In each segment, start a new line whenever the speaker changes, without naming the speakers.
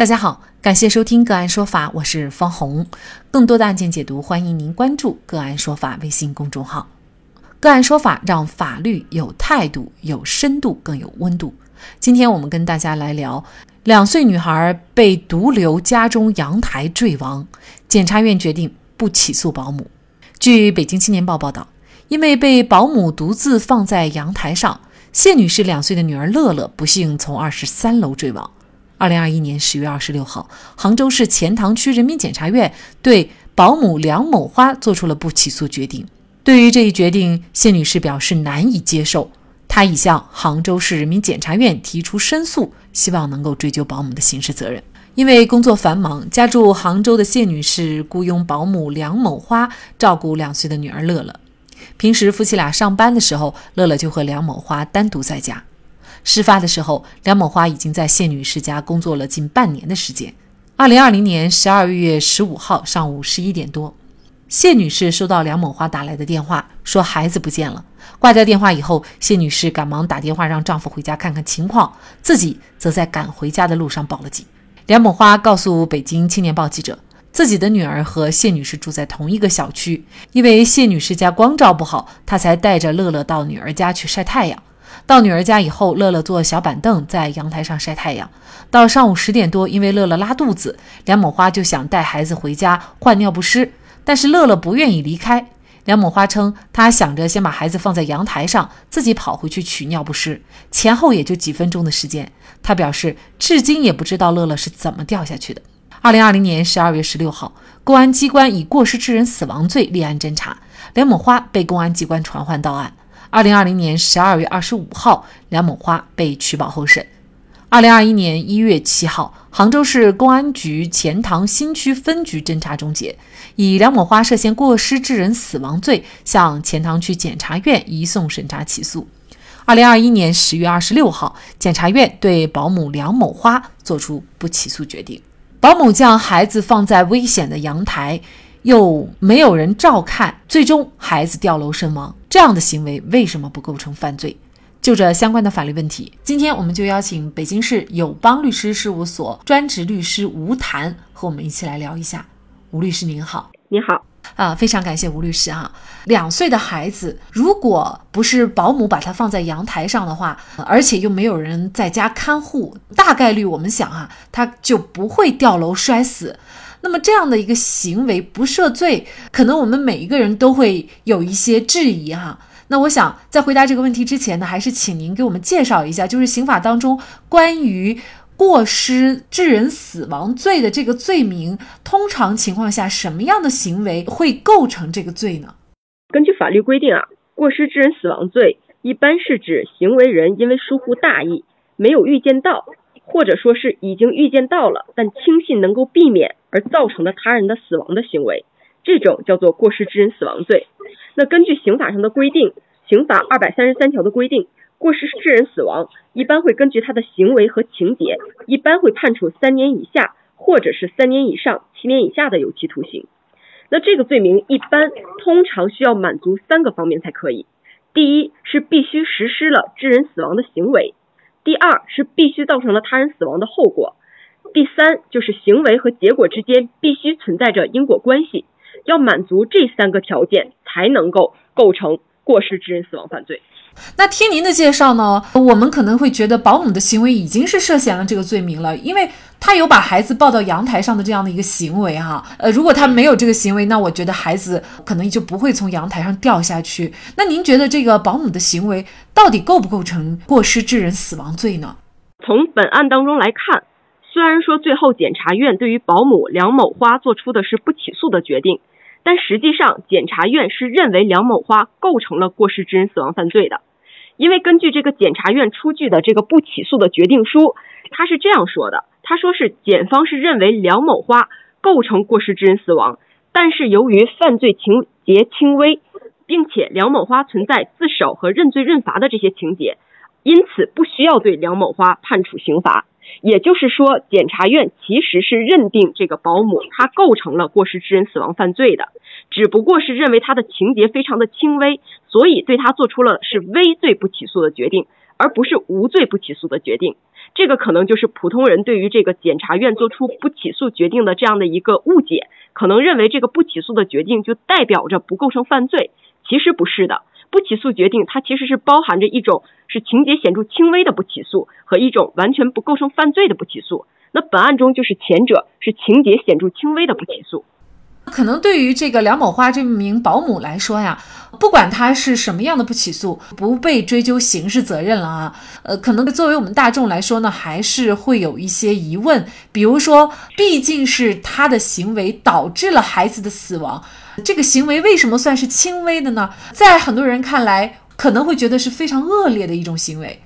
大家好，感谢收听个案说法，我是方红。更多的案件解读，欢迎您关注个案说法微信公众号。个案说法让法律有态度、有深度、更有温度。今天我们跟大家来聊：两岁女孩被毒瘤家中阳台坠亡，检察院决定不起诉保姆。据北京青年报报道，因为被保姆独自放在阳台上，谢女士两岁的女儿乐乐不幸从二十三楼坠亡。二零二一年十月二十六号，杭州市钱塘区人民检察院对保姆梁某花作出了不起诉决定。对于这一决定，谢女士表示难以接受，她已向杭州市人民检察院提出申诉，希望能够追究保姆的刑事责任。因为工作繁忙，家住杭州的谢女士雇佣保姆梁某花照顾两岁的女儿乐乐。平时夫妻俩上班的时候，乐乐就和梁某花单独在家。事发的时候，梁某花已经在谢女士家工作了近半年的时间。二零二零年十二月十五号上午十一点多，谢女士收到梁某花打来的电话，说孩子不见了。挂掉电话以后，谢女士赶忙打电话让丈夫回家看看情况，自己则在赶回家的路上报了警。梁某花告诉北京青年报记者，自己的女儿和谢女士住在同一个小区，因为谢女士家光照不好，她才带着乐乐到女儿家去晒太阳。到女儿家以后，乐乐坐小板凳在阳台上晒太阳。到上午十点多，因为乐乐拉肚子，梁某花就想带孩子回家换尿不湿，但是乐乐不愿意离开。梁某花称，她想着先把孩子放在阳台上，自己跑回去取尿不湿，前后也就几分钟的时间。她表示，至今也不知道乐乐是怎么掉下去的。二零二零年十二月十六号，公安机关以过失致人死亡罪立案侦查，梁某花被公安机关传唤到案。二零二零年十二月二十五号，梁某花被取保候审。二零二一年一月七号，杭州市公安局钱塘新区分局侦查终结，以梁某花涉嫌过失致人死亡罪向钱塘区检察院移送审查起诉。二零二一年十月二十六号，检察院对保姆梁某花作出不起诉决定。保姆将孩子放在危险的阳台。又没有人照看，最终孩子掉楼身亡，这样的行为为什么不构成犯罪？就这相关的法律问题，今天我们就邀请北京市友邦律师事务所专职律师吴谈和我们一起来聊一下。吴律师您好，
你好，
啊，非常感谢吴律师哈。两岁的孩子，如果不是保姆把他放在阳台上的话，而且又没有人在家看护，大概率我们想啊，他就不会掉楼摔死。那么这样的一个行为不涉罪，可能我们每一个人都会有一些质疑哈。那我想在回答这个问题之前呢，还是请您给我们介绍一下，就是刑法当中关于过失致人死亡罪的这个罪名，通常情况下什么样的行为会构成这个罪呢？
根据法律规定啊，过失致人死亡罪一般是指行为人因为疏忽大意，没有预见到。或者说是已经预见到了，但轻信能够避免而造成的他人的死亡的行为，这种叫做过失致人死亡罪。那根据刑法上的规定，刑法二百三十三条的规定，过失致人死亡一般会根据他的行为和情节，一般会判处三年以下或者是三年以上七年以下的有期徒刑。那这个罪名一般通常需要满足三个方面才可以，第一是必须实施了致人死亡的行为。第二是必须造成了他人死亡的后果，第三就是行为和结果之间必须存在着因果关系，要满足这三个条件才能够构成过失致人死亡犯罪。
那听您的介绍呢，我们可能会觉得保姆的行为已经是涉嫌了这个罪名了，因为他有把孩子抱到阳台上的这样的一个行为哈。呃，如果他没有这个行为，那我觉得孩子可能就不会从阳台上掉下去。那您觉得这个保姆的行为到底构不构成过失致人死亡罪呢？
从本案当中来看，虽然说最后检察院对于保姆梁某花做出的是不起诉的决定。但实际上，检察院是认为梁某花构成了过失致人死亡犯罪的，因为根据这个检察院出具的这个不起诉的决定书，他是这样说的：他说是检方是认为梁某花构成过失致人死亡，但是由于犯罪情节轻微，并且梁某花存在自首和认罪认罚的这些情节，因此不需要对梁某花判处刑罚。也就是说，检察院其实是认定这个保姆她构成了过失致人死亡犯罪的，只不过是认为她的情节非常的轻微，所以对她做出了是微罪不起诉的决定，而不是无罪不起诉的决定。这个可能就是普通人对于这个检察院做出不起诉决定的这样的一个误解，可能认为这个不起诉的决定就代表着不构成犯罪，其实不是的。不起诉决定它其实是包含着一种是情节显著轻微的不起诉和一种完全不构成犯罪的不起诉。那本案中就是前者是情节显著轻微的不起诉。
可能对于这个梁某花这名保姆来说呀，不管他是什么样的不起诉，不被追究刑事责任了啊，呃，可能作为我们大众来说呢，还是会有一些疑问，比如说，毕竟是他的行为导致了孩子的死亡，这个行为为什么算是轻微的呢？在很多人看来，可能会觉得是非常恶劣的一种行为。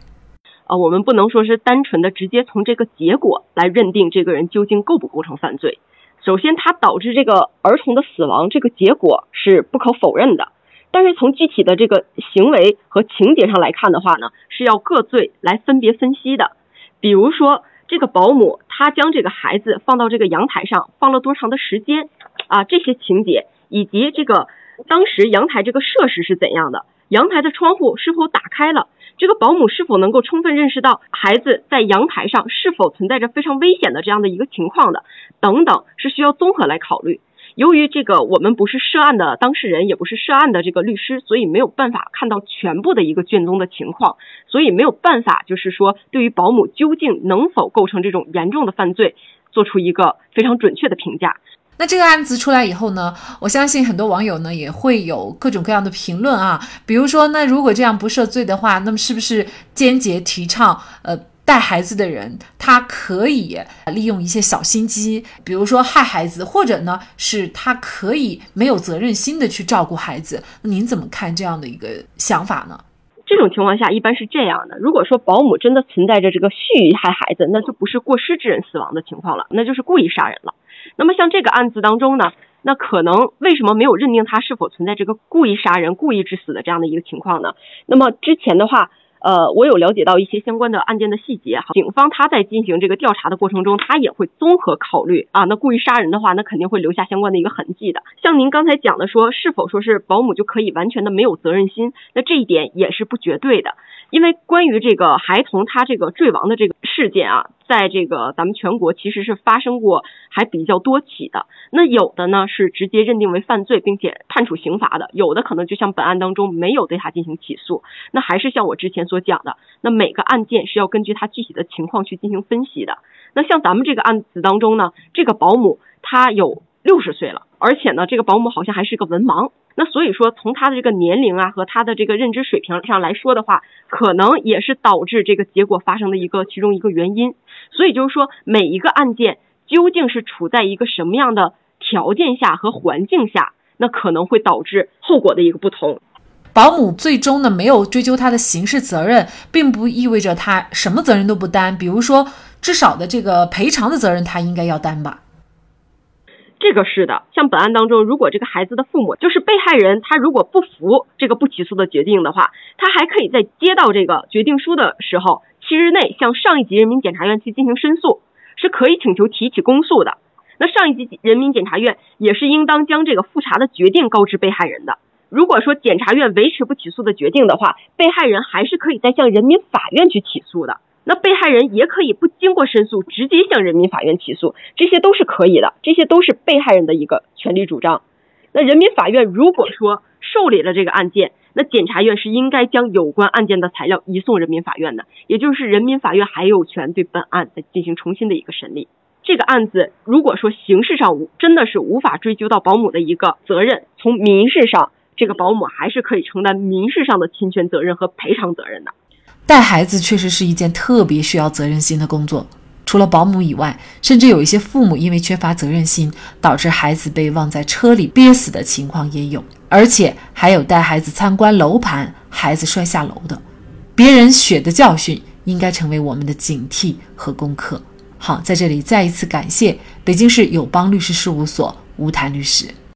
啊，我们不能说是单纯的直接从这个结果来认定这个人究竟构不构成犯罪。首先，它导致这个儿童的死亡，这个结果是不可否认的。但是从具体的这个行为和情节上来看的话呢，是要各罪来分别分析的。比如说，这个保姆她将这个孩子放到这个阳台上放了多长的时间啊，这些情节以及这个当时阳台这个设施是怎样的，阳台的窗户是否打开了。这个保姆是否能够充分认识到孩子在阳台上是否存在着非常危险的这样的一个情况的，等等，是需要综合来考虑。由于这个我们不是涉案的当事人，也不是涉案的这个律师，所以没有办法看到全部的一个卷宗的情况，所以没有办法就是说对于保姆究竟能否构成这种严重的犯罪，做出一个非常准确的评价。
那这个案子出来以后呢，我相信很多网友呢也会有各种各样的评论啊，比如说，那如果这样不涉罪的话，那么是不是间接提倡呃带孩子的人他可以利用一些小心机，比如说害孩子，或者呢是他可以没有责任心的去照顾孩子？您怎么看这样的一个想法呢？
这种情况下一般是这样的，如果说保姆真的存在着这个蓄意害孩子，那就不是过失致人死亡的情况了，那就是故意杀人了。那么像这个案子当中呢，那可能为什么没有认定他是否存在这个故意杀人、故意致死的这样的一个情况呢？那么之前的话。呃，我有了解到一些相关的案件的细节哈。警方他在进行这个调查的过程中，他也会综合考虑啊。那故意杀人的话，那肯定会留下相关的一个痕迹的。像您刚才讲的说，是否说是保姆就可以完全的没有责任心？那这一点也是不绝对的。因为关于这个孩童他这个坠亡的这个事件啊，在这个咱们全国其实是发生过还比较多起的。那有的呢是直接认定为犯罪，并且判处刑罚的；有的可能就像本案当中没有对他进行起诉。那还是像我之前所讲的，那每个案件是要根据他具体的情况去进行分析的。那像咱们这个案子当中呢，这个保姆她有六十岁了，而且呢，这个保姆好像还是个文盲。那所以说，从他的这个年龄啊和他的这个认知水平上来说的话，可能也是导致这个结果发生的一个其中一个原因。所以就是说，每一个案件究竟是处在一个什么样的条件下和环境下，那可能会导致后果的一个不同。
保姆最终呢没有追究他的刑事责任，并不意味着他什么责任都不担。比如说，至少的这个赔偿的责任他应该要担吧。
这个是的，像本案当中，如果这个孩子的父母就是被害人，他如果不服这个不起诉的决定的话，他还可以在接到这个决定书的时候七日内向上一级人民检察院去进行申诉，是可以请求提起公诉的。那上一级人民检察院也是应当将这个复查的决定告知被害人的。如果说检察院维持不起诉的决定的话，被害人还是可以再向人民法院去起诉的。那被害人也可以不经过申诉，直接向人民法院起诉，这些都是可以的，这些都是被害人的一个权利主张。那人民法院如果说受理了这个案件，那检察院是应该将有关案件的材料移送人民法院的，也就是人民法院还有权对本案再进行重新的一个审理。这个案子如果说刑事上无真的是无法追究到保姆的一个责任，从民事上，这个保姆还是可以承担民事上的侵权责任和赔偿责任的。
带孩子确实是一件特别需要责任心的工作。除了保姆以外，甚至有一些父母因为缺乏责任心，导致孩子被忘在车里憋死的情况也有。而且还有带孩子参观楼盘，孩子摔下楼的。别人血的教训，应该成为我们的警惕和功课。好，在这里再一次感谢北京市友邦律师事务所吴谭律师。